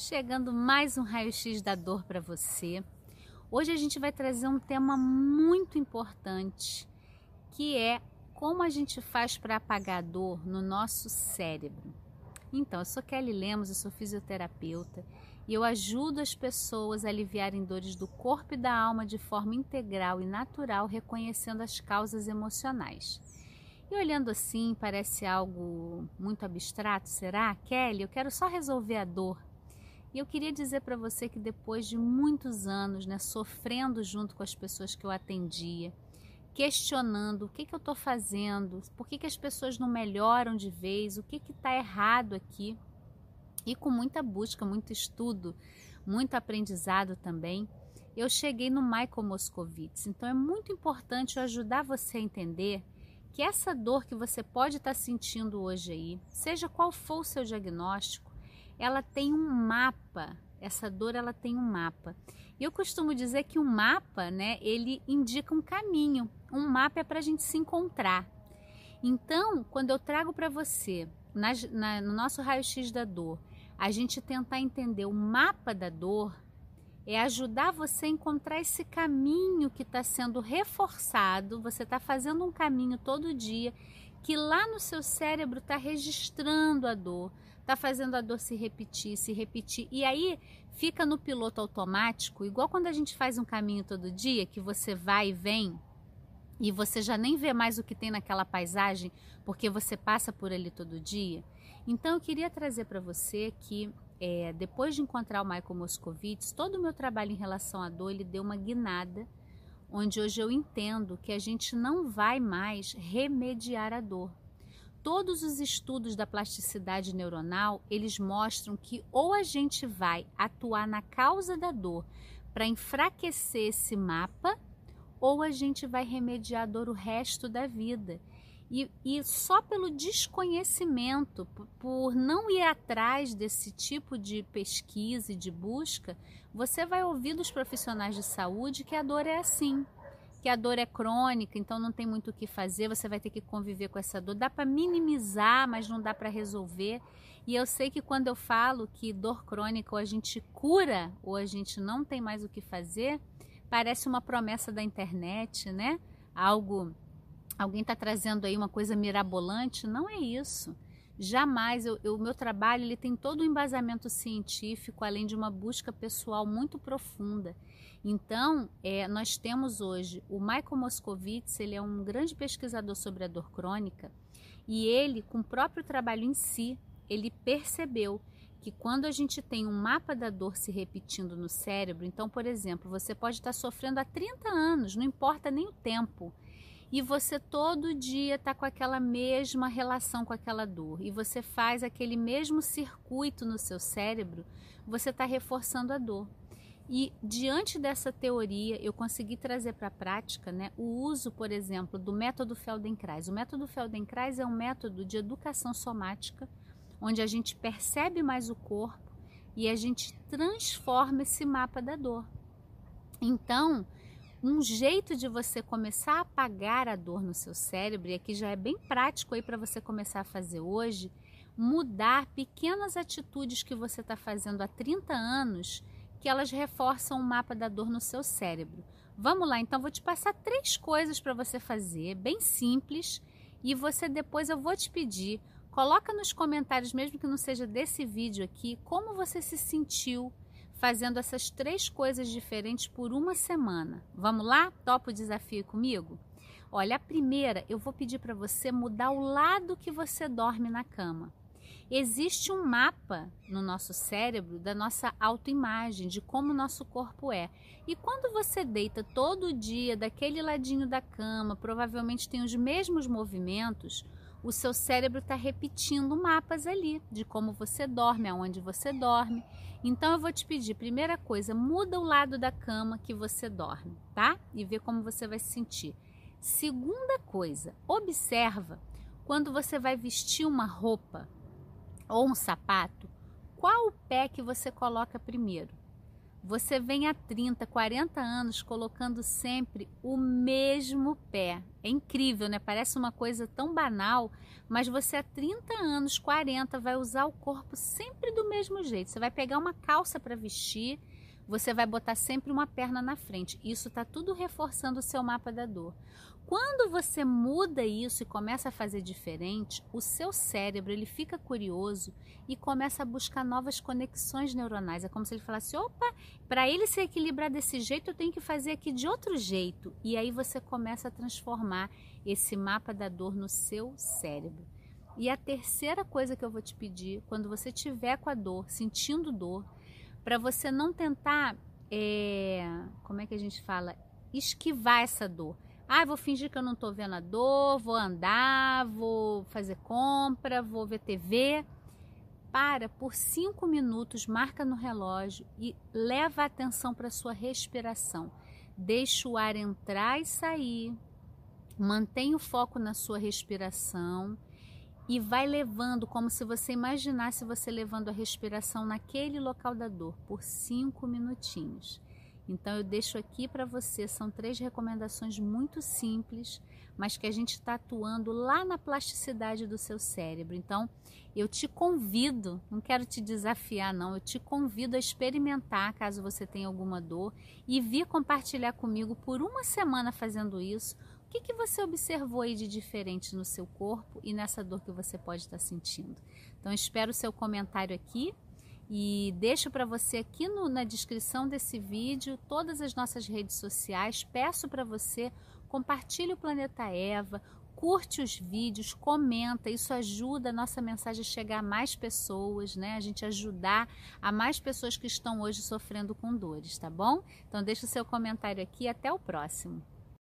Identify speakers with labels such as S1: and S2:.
S1: Chegando mais um raio-x da dor para você. Hoje a gente vai trazer um tema muito importante, que é como a gente faz para apagar a dor no nosso cérebro. Então, eu sou Kelly Lemos, eu sou fisioterapeuta e eu ajudo as pessoas a aliviarem dores do corpo e da alma de forma integral e natural, reconhecendo as causas emocionais. E olhando assim, parece algo muito abstrato, será? Kelly, eu quero só resolver a dor. Eu queria dizer para você que depois de muitos anos, né, sofrendo junto com as pessoas que eu atendia, questionando o que, que eu estou fazendo, por que, que as pessoas não melhoram de vez, o que está errado aqui, e com muita busca, muito estudo, muito aprendizado também, eu cheguei no Michael Moscovitz. Então é muito importante eu ajudar você a entender que essa dor que você pode estar tá sentindo hoje aí, seja qual for o seu diagnóstico, ela tem um mapa. Essa dor ela tem um mapa. E eu costumo dizer que um mapa, né, ele indica um caminho. Um mapa é para a gente se encontrar. Então, quando eu trago para você, na, na, no nosso raio-x da dor, a gente tentar entender o mapa da dor, é ajudar você a encontrar esse caminho que está sendo reforçado. Você está fazendo um caminho todo dia que lá no seu cérebro está registrando a dor, está fazendo a dor se repetir, se repetir. E aí fica no piloto automático, igual quando a gente faz um caminho todo dia, que você vai e vem e você já nem vê mais o que tem naquela paisagem, porque você passa por ali todo dia. Então eu queria trazer para você que é, depois de encontrar o Michael Moscovitz, todo o meu trabalho em relação à dor ele deu uma guinada onde hoje eu entendo que a gente não vai mais remediar a dor. Todos os estudos da plasticidade neuronal, eles mostram que ou a gente vai atuar na causa da dor para enfraquecer esse mapa, ou a gente vai remediar a dor o resto da vida. E, e, só pelo desconhecimento, por não ir atrás desse tipo de pesquisa e de busca, você vai ouvir dos profissionais de saúde que a dor é assim, que a dor é crônica, então não tem muito o que fazer, você vai ter que conviver com essa dor. Dá para minimizar, mas não dá para resolver. E eu sei que quando eu falo que dor crônica ou a gente cura ou a gente não tem mais o que fazer, parece uma promessa da internet, né? Algo alguém está trazendo aí uma coisa mirabolante, não é isso. Jamais, o meu trabalho ele tem todo um embasamento científico, além de uma busca pessoal muito profunda. Então, é, nós temos hoje o Michael Moscovitz, ele é um grande pesquisador sobre a dor crônica, e ele, com o próprio trabalho em si, ele percebeu que quando a gente tem um mapa da dor se repetindo no cérebro, então, por exemplo, você pode estar sofrendo há 30 anos, não importa nem o tempo e você todo dia está com aquela mesma relação com aquela dor e você faz aquele mesmo circuito no seu cérebro, você está reforçando a dor. E diante dessa teoria, eu consegui trazer para a prática né, o uso, por exemplo, do método Feldenkrais. O método Feldenkrais é um método de educação somática, onde a gente percebe mais o corpo e a gente transforma esse mapa da dor. Então, um jeito de você começar a apagar a dor no seu cérebro, e aqui já é bem prático aí para você começar a fazer hoje, mudar pequenas atitudes que você está fazendo há 30 anos, que elas reforçam o mapa da dor no seu cérebro. Vamos lá, então vou te passar três coisas para você fazer, bem simples, e você depois eu vou te pedir, coloca nos comentários, mesmo que não seja desse vídeo aqui, como você se sentiu fazendo essas três coisas diferentes por uma semana. Vamos lá? Topa o desafio comigo? Olha, a primeira, eu vou pedir para você mudar o lado que você dorme na cama. Existe um mapa no nosso cérebro da nossa autoimagem, de como o nosso corpo é. E quando você deita todo dia daquele ladinho da cama, provavelmente tem os mesmos movimentos, o seu cérebro está repetindo mapas ali de como você dorme, aonde você dorme. Então eu vou te pedir, primeira coisa, muda o lado da cama que você dorme, tá? E vê como você vai se sentir. Segunda coisa, observa quando você vai vestir uma roupa ou um sapato, qual o pé que você coloca primeiro? Você vem há 30, 40 anos colocando sempre o mesmo pé. É incrível, né? Parece uma coisa tão banal, mas você há 30 anos, 40, vai usar o corpo sempre do mesmo jeito. Você vai pegar uma calça para vestir, você vai botar sempre uma perna na frente. Isso está tudo reforçando o seu mapa da dor. Quando você muda isso e começa a fazer diferente, o seu cérebro ele fica curioso e começa a buscar novas conexões neuronais. É como se ele falasse: opa, para ele se equilibrar desse jeito, eu tenho que fazer aqui de outro jeito. E aí você começa a transformar esse mapa da dor no seu cérebro. E a terceira coisa que eu vou te pedir, quando você tiver com a dor, sentindo dor, para você não tentar, é, como é que a gente fala, esquivar essa dor ah, vou fingir que eu não estou vendo a dor, vou andar, vou fazer compra, vou ver TV. Para por cinco minutos, marca no relógio e leva a atenção para sua respiração. Deixa o ar entrar e sair. Mantenha o foco na sua respiração e vai levando, como se você imaginasse você levando a respiração naquele local da dor por cinco minutinhos. Então eu deixo aqui para você, são três recomendações muito simples, mas que a gente está atuando lá na plasticidade do seu cérebro. Então eu te convido, não quero te desafiar não, eu te convido a experimentar caso você tenha alguma dor e vir compartilhar comigo por uma semana fazendo isso. O que, que você observou aí de diferente no seu corpo e nessa dor que você pode estar sentindo? Então espero o seu comentário aqui e deixo para você aqui no, na descrição desse vídeo todas as nossas redes sociais. Peço para você compartilhe o Planeta Eva, curte os vídeos, comenta, isso ajuda a nossa mensagem a chegar a mais pessoas, né? A gente ajudar a mais pessoas que estão hoje sofrendo com dores, tá bom? Então deixa o seu comentário aqui, até o próximo.